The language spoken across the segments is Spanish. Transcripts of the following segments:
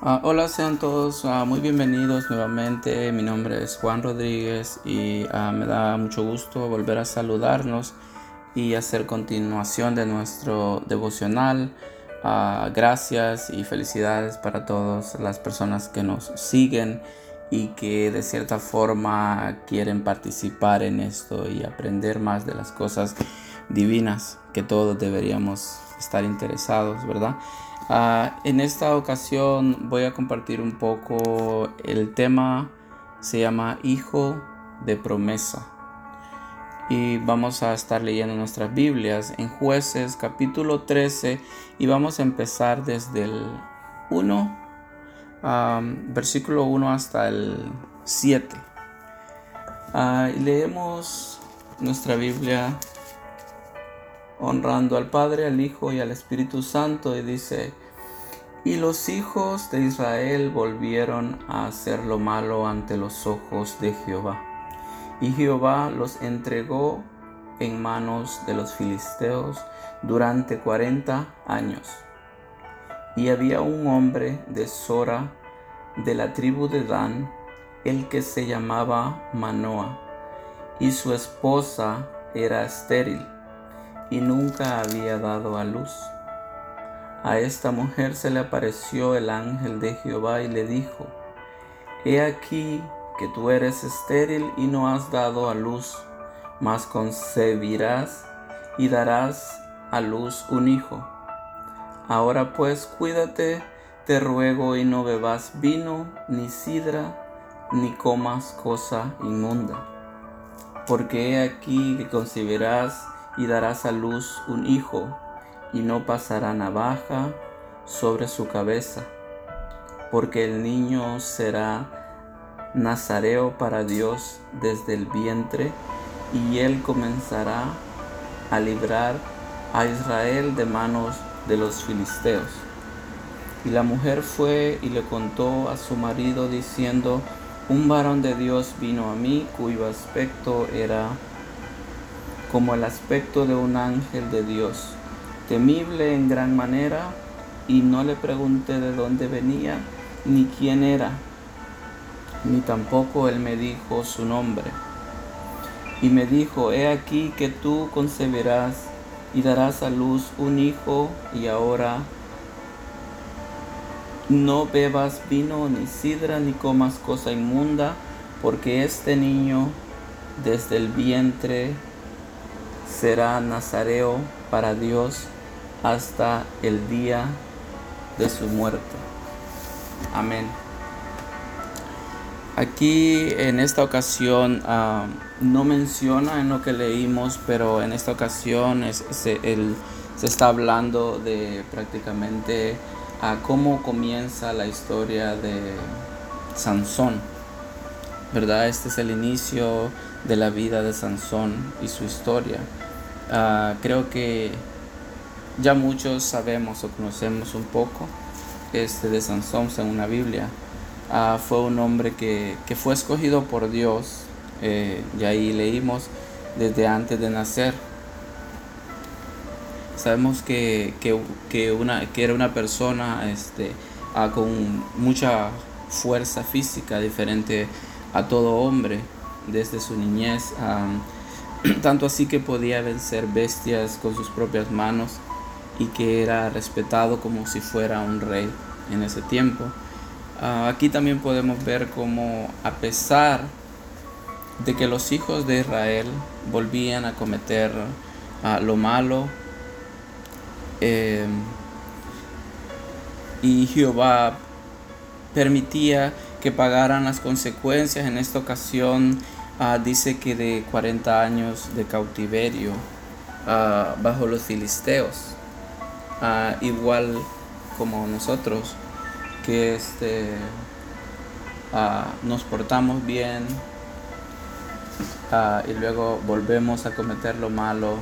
Ah, hola, sean todos ah, muy bienvenidos nuevamente. Mi nombre es Juan Rodríguez y ah, me da mucho gusto volver a saludarnos y hacer continuación de nuestro devocional. gracias y felicidades para todas las personas que nos siguen y que de cierta forma quieren participar en esto y aprender más de las cosas divinas que todos deberíamos estar interesados, ¿verdad? Ah, en esta ocasión voy a compartir un poco el tema, se llama Hijo de Promesa. Y vamos a estar leyendo nuestras Biblias en jueces capítulo 13 y vamos a empezar desde el 1, versículo 1 hasta el 7. Ah, y leemos nuestra Biblia honrando al Padre, al Hijo y al Espíritu Santo y dice, y los hijos de Israel volvieron a hacer lo malo ante los ojos de Jehová. Y Jehová los entregó en manos de los filisteos durante cuarenta años. Y había un hombre de Sora, de la tribu de Dan, el que se llamaba Manoa, y su esposa era estéril y nunca había dado a luz. A esta mujer se le apareció el ángel de Jehová y le dijo, He aquí que tú eres estéril y no has dado a luz, mas concebirás y darás a luz un hijo. Ahora pues cuídate, te ruego, y no bebas vino, ni sidra, ni comas cosa inmunda. Porque he aquí que concebirás y darás a luz un hijo, y no pasará navaja sobre su cabeza, porque el niño será nazareo para Dios desde el vientre, y él comenzará a librar a Israel de manos de los filisteos. Y la mujer fue y le contó a su marido diciendo, un varón de Dios vino a mí cuyo aspecto era como el aspecto de un ángel de Dios, temible en gran manera, y no le pregunté de dónde venía ni quién era, ni tampoco él me dijo su nombre. Y me dijo, he aquí que tú concebirás y darás a luz un hijo, y ahora no bebas vino ni sidra ni comas cosa inmunda, porque este niño desde el vientre será nazareo para Dios hasta el día de su muerte. Amén. Aquí en esta ocasión ah, no menciona en lo que leímos, pero en esta ocasión se, está hablando de prácticamente a cómo comienza la historia de Sansón. ¿Verdad? Este es el inicio de la vida de Sansón y su historia. Ah, creo que ya muchos sabemos o conocemos un poco este de Sansón según la Biblia. Ah, fue un hombre que, fue escogido por Dios, eh, y ahí leímos desde antes de nacer. Sabemos que, una, que era una persona este, ah, con mucha fuerza física, diferente a todo hombre desde su niñez. tanto así que podía vencer bestias con sus propias manos y que era respetado como si fuera un rey en ese tiempo. Ah, aquí también podemos ver como a pesar de que los hijos de Israel volvían a cometer ah, lo malo em, y Jehová permitía que pagaran las consecuencias. En esta ocasión Ah, dice que de 40 años de cautiverio ah, bajo los filisteos, ah, igual como nosotros, que este, nos portamos bien y luego volvemos a cometer lo malo.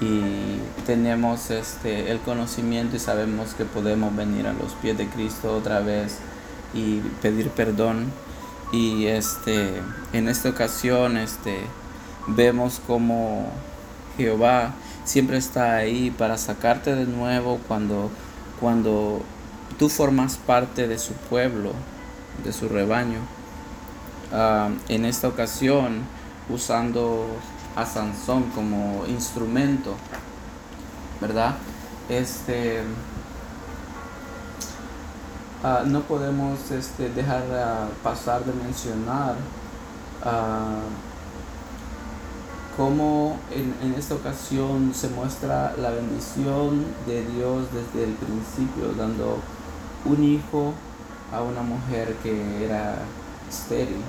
Y tenemos este, el conocimiento y sabemos que podemos venir a los pies de Cristo otra vez y pedir perdón y este en esta ocasión este vemos como Jehová siempre está ahí para sacarte de nuevo cuando cuando tú formas parte de su pueblo, de su rebaño. Ah, en esta ocasión, usando a Sansón como instrumento, ¿verdad? Este, ah, no podemos este, dejar pasar de mencionar cómo en, esta ocasión se muestra la bendición de Dios desde el principio, dando un hijo a una mujer que era estéril.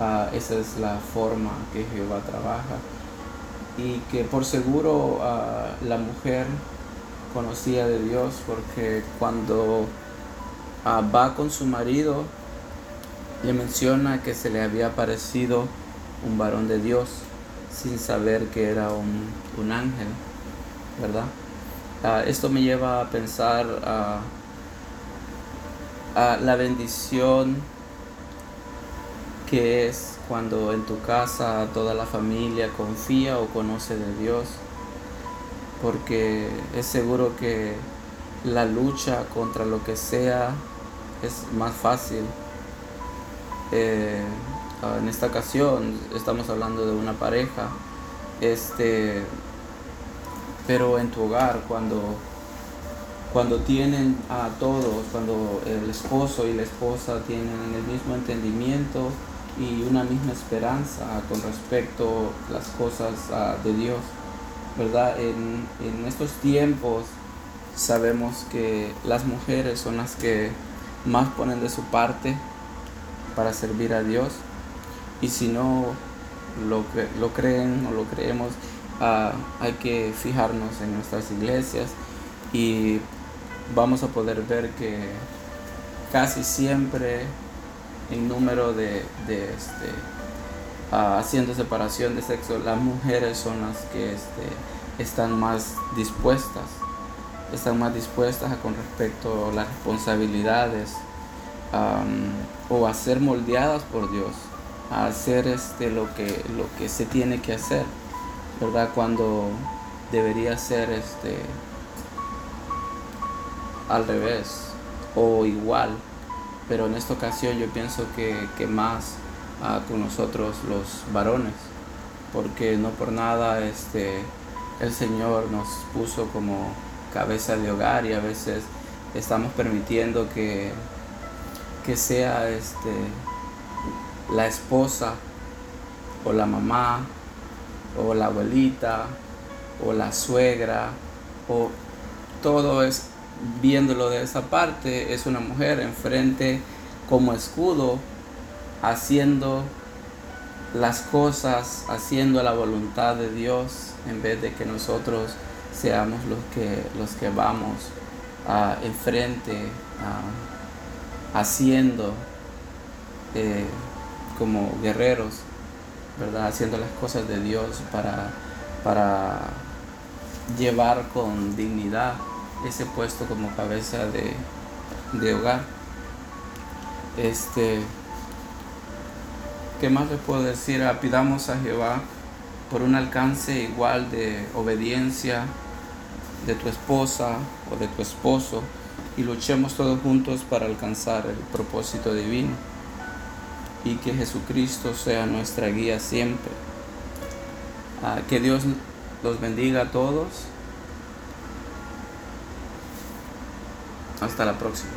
Ah, esa es la forma que Jehová trabaja. Y que por seguro ah, la mujer conocía de Dios porque cuando va con su marido le menciona que se le había aparecido un varón de Dios sin saber que era un, ángel, ¿verdad? Ah, esto me lleva a pensar a, la bendición que es cuando en tu casa toda la familia confía o conoce de Dios, porque es seguro que la lucha contra lo que sea es más fácil. Eh, en esta ocasión estamos hablando de una pareja, este, pero en tu hogar, cuando, cuando tienen a todos, cuando el esposo y la esposa tienen el mismo entendimiento y una misma esperanza con respecto a las cosas ah, de Dios, ¿verdad? En, en estos tiempos sabemos que las mujeres son las que más ponen de su parte para servir a Dios. Y si no lo, lo creen o lo creemos, ah, hay que fijarnos en nuestras iglesias y vamos a poder ver que casi siempre en número de, este, ah, haciendo separación de sexo, las mujeres son las que este, están más dispuestas, están más dispuestas a con respecto a las responsabilidades o a ser moldeadas por Dios a hacer este, lo, que, lo que se tiene que hacer, ¿verdad? Cuando debería ser este, al revés o igual, pero en esta ocasión yo pienso que, más ah, con nosotros los varones, porque no por nada este, el Señor nos puso como cabeza de hogar y a veces estamos permitiendo que, que sea este, la esposa o la mamá o la abuelita o la suegra o todo es viéndolo de esa parte es una mujer enfrente como escudo haciendo las cosas haciendo la voluntad de Dios en vez de que nosotros seamos los que los que vamos uh, enfrente haciendo eh, como guerreros, ¿verdad? Haciendo las cosas de Dios para, para llevar con dignidad ese puesto como cabeza de, hogar. Este, ¿qué más les puedo decir? Ah, pidamos a Jehová por un alcance igual de obediencia de tu esposa o de tu esposo y luchemos todos juntos para alcanzar el propósito divino y que Jesucristo sea nuestra guía siempre. Ah, que Dios los bendiga a todos. Hasta la próxima.